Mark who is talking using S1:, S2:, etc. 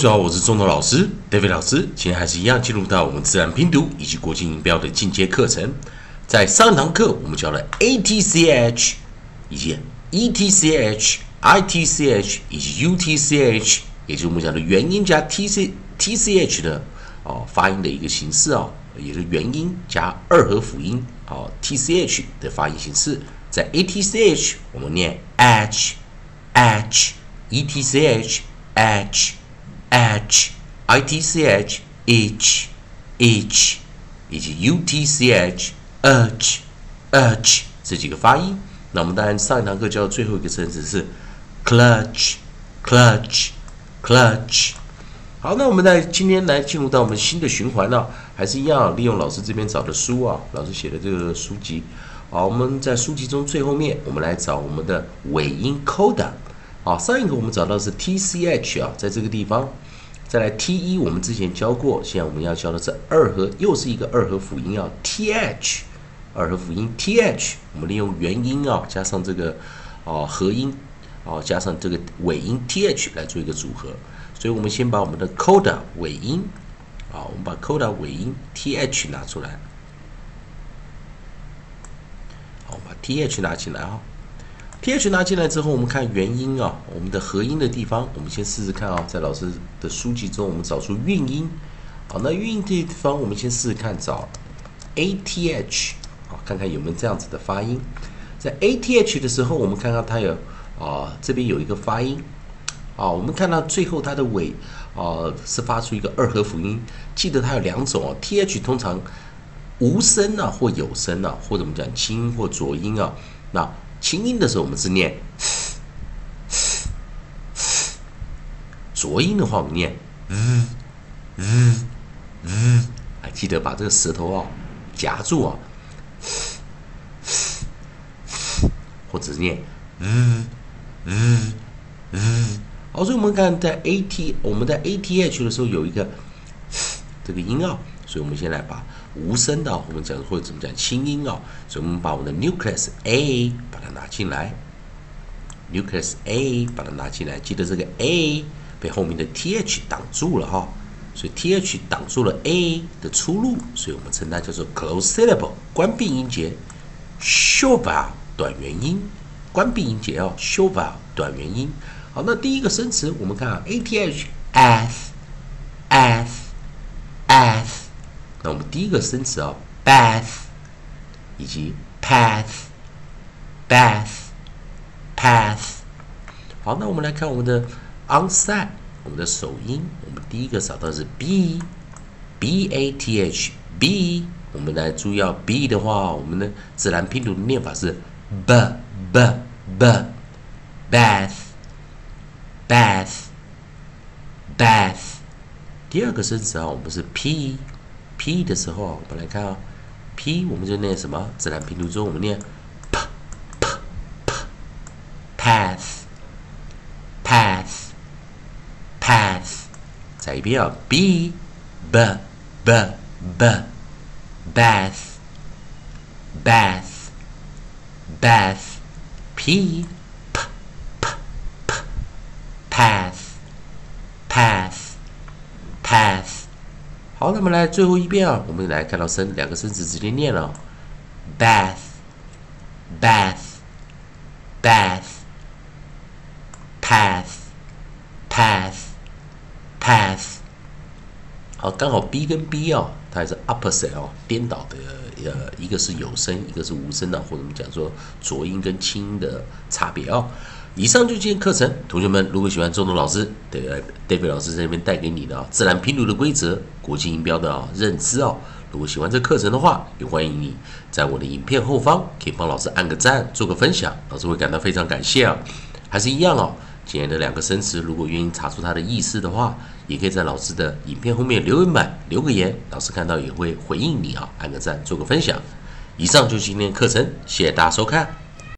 S1: 大家好，我是中头老师 David 老师。今天还是一样进入到我们自然拼读以及国际音标的进阶课程。在上堂课，我们教了 a t c h 以及 e t c h、i t c h 以及 u t c h，也就是我们讲的元音加 t c t c h 的哦发音的一个形式哦，也是元音加二合辅音哦 t c h 的发音形式。在 a t c h 我们念 h h e t c h h h i t c h h h 以及 u t c h h h 这几个发音。那我们当然上一堂课教的最后一个生词是 clutch clutch clutch。好，那我们在今天来进入到我们新的循环呢，还是一样利用老师这边找的书啊，老师写的这个书籍。好，我们在书籍中最后面，我们来找我们的尾音 coda。好，上一个我们找到是 t c h 啊，在这个地方。再来 t e，我们之前教过，现在我们要教的是二合，又是一个二合辅音啊，t h，二合辅音 t h，我们利用元音啊，加上这个哦合音哦，加上这个尾音 t h 来做一个组合。所以我们先把我们的 coda 尾音啊，我们把 coda 尾音 t h 拿出来。好，我把 t h 拿进来啊。H 拿进来之后，我们看元音啊，我们的合音的地方，我们先试试看啊，在老师的书籍中，我们找出韵音。好，那韵音地方，我们先试试看找 a t h 啊，看看有没有这样子的发音。在 a t h 的时候，我们看到它有啊，这边有一个发音啊，我们看到最后它的尾啊是发出一个二合辅音。记得它有两种哦，t h 通常无声啊或有声啊，或者我们讲清音或浊音啊，那。清音的时候，我们是念；浊音的话，我们念嗯嗯嗯。还记得把这个舌头啊夹住啊，或者念嗯嗯嗯。好，所以我们看在 a t 我们在 a t h 的时候有一个这个音啊，所以我们先来把。无声的，我们讲或者怎么讲轻音啊，所以我们把我们的 nucleus a 把它拿进来，nucleus a 把它拿进来，记得这个 a 被后面的 th 挡住了哈，所以 th 挡住了 a 的出路，所以我们称它叫做 close syllable 关闭音节 s h o v e l 短元音，关闭音节哦 s h o v e l 短元音。好，那第一个生词我们看啊，ath 那我们第一个生词啊，bath，以及 path，bath，path。好，那我们来看我们的 onside，我们的首音，我们第一个找到是 b，b a t h，b。我们来注意要 b 的话，我们的自然拼读的念法是 b b b，bath，bath，bath。第二个生词啊，我们是 p。P 的时候，我们来看啊，p 我们就念什么？自然拼读中我们念 p p p path path path。再一遍啊，b b b b bath bath bath p p path path path。好，那么来最后一遍啊，我们来看到声两个声词直接念了，bath，bath，bath，path，path，path。好，刚好 b 跟 b 哦，它也是 opposite 哦，颠倒的，呃，一个是有声，一个是无声的，或者我们讲说浊音跟清音的差别哦。以上就今天课程，同学们如果喜欢周东老师的 David 老师在那边带给你的自然拼读的规则、国际音标的认知哦，如果喜欢这课程的话，也欢迎你在我的影片后方可以帮老师按个赞，做个分享，老师会感到非常感谢啊。还是一样哦，今天的两个生词，如果愿意查出它的意思的话，也可以在老师的影片后面留言板留个言，老师看到也会回应你啊，按个赞，做个分享。以上就是今天课程，谢谢大家收看。